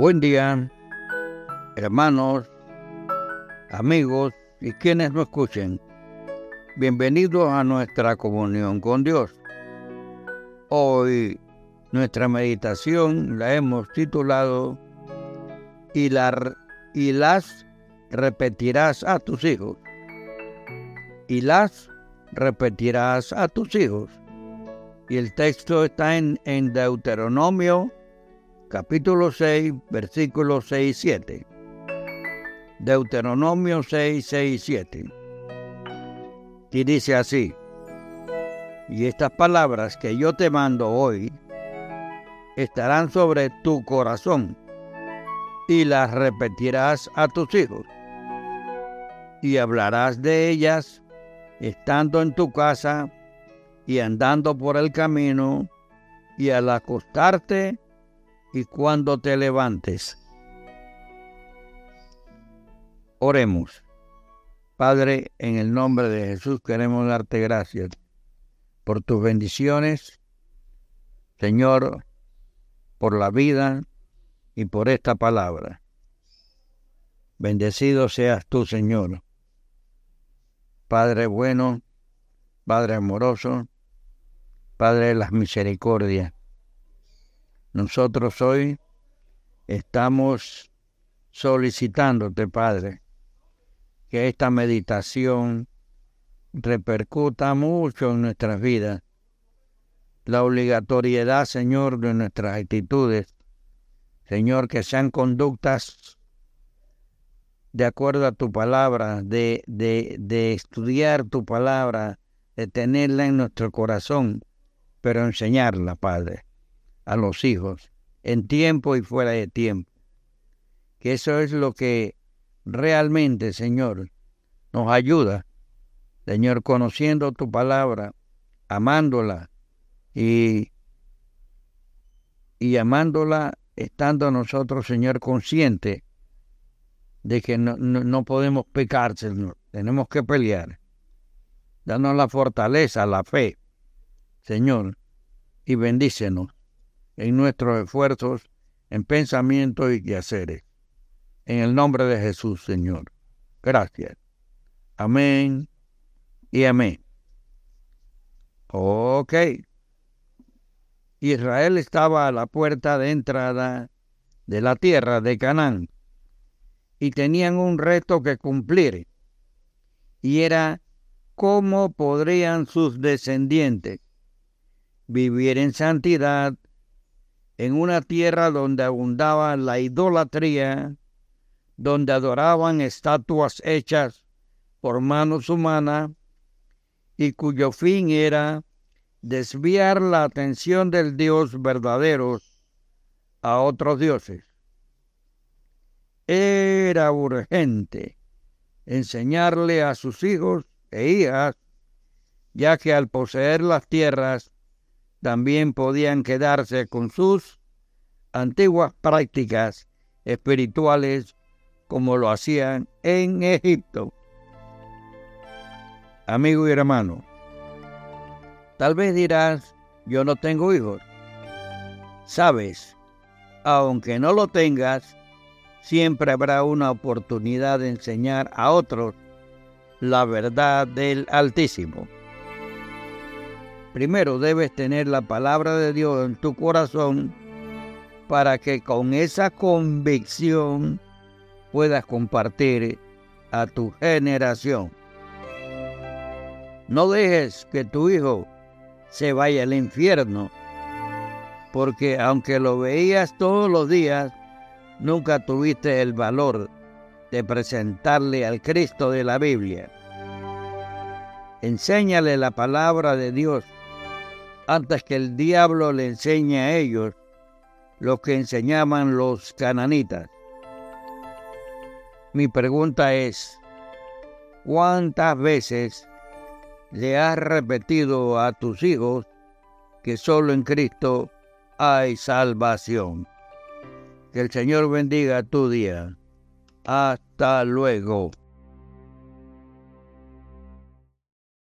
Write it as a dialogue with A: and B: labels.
A: Buen día, hermanos, amigos y quienes nos escuchen. Bienvenidos a nuestra comunión con Dios. Hoy nuestra meditación la hemos titulado y, las repetirás a tus hijos. Y las repetirás a tus hijos. Y el texto está en Deuteronomio capítulo 6, versículos 6 y 7. Deuteronomio 6, 6 y 7. Y dice así, y estas palabras que yo te mando hoy estarán sobre tu corazón y las repetirás a tus hijos y hablarás de ellas estando en tu casa y andando por el camino y al acostarte y cuando te levantes. Oremos. Padre, en el nombre de Jesús queremos darte gracias por tus bendiciones, Señor, por la vida y por esta palabra. Bendecido seas tú, Señor. Padre bueno, Padre amoroso, Padre de las misericordias. Nosotros hoy estamos solicitándote, Padre, que esta meditación repercuta mucho en nuestras vidas. La obligatoriedad, Señor, de nuestras actitudes. Señor, que sean conductas de acuerdo a tu palabra, de, de, de estudiar tu palabra, de tenerla en nuestro corazón, pero enseñarla, Padre a los hijos, en tiempo y fuera de tiempo. Que eso es lo que realmente, Señor, nos ayuda, Señor, conociendo tu palabra, amándola y, y amándola estando nosotros, Señor, conscientes de que no, no, podemos pecar, Señor. Tenemos que pelear. Danos la fortaleza, la fe, Señor, y bendícenos en nuestros esfuerzos, en pensamientos y quehaceres. En el nombre de Jesús, Señor. Gracias. Amén y amén. Ok. Israel estaba a la puerta de entrada de la tierra de Canaán y tenían un reto que cumplir y era cómo podrían sus descendientes vivir en santidad en una tierra donde abundaba la idolatría, donde adoraban estatuas hechas por manos humanas y cuyo fin era desviar la atención del Dios verdadero a otros dioses. Era urgente enseñarle a sus hijos e hijas, ya que al poseer las tierras también podían quedarse con sus antiguas prácticas espirituales como lo hacían en Egipto. Amigo y hermano, tal vez dirás, yo no tengo hijos. Sabes, aunque no lo tengas, siempre habrá una oportunidad de enseñar a otros la verdad del Altísimo. Primero debes tener la palabra de Dios en tu corazón para que con esa convicción puedas compartir a tu generación. No dejes que tu hijo se vaya al infierno, porque aunque lo veías todos los días, nunca tuviste el valor de presentarle al Cristo de la Biblia. Enséñale la palabra de Dios antes que el diablo le enseñe a ellos lo que enseñaban los cananitas. Mi pregunta es, ¿cuántas veces le has repetido a tus hijos que solo en Cristo hay salvación? Que el Señor bendiga tu día. Hasta luego.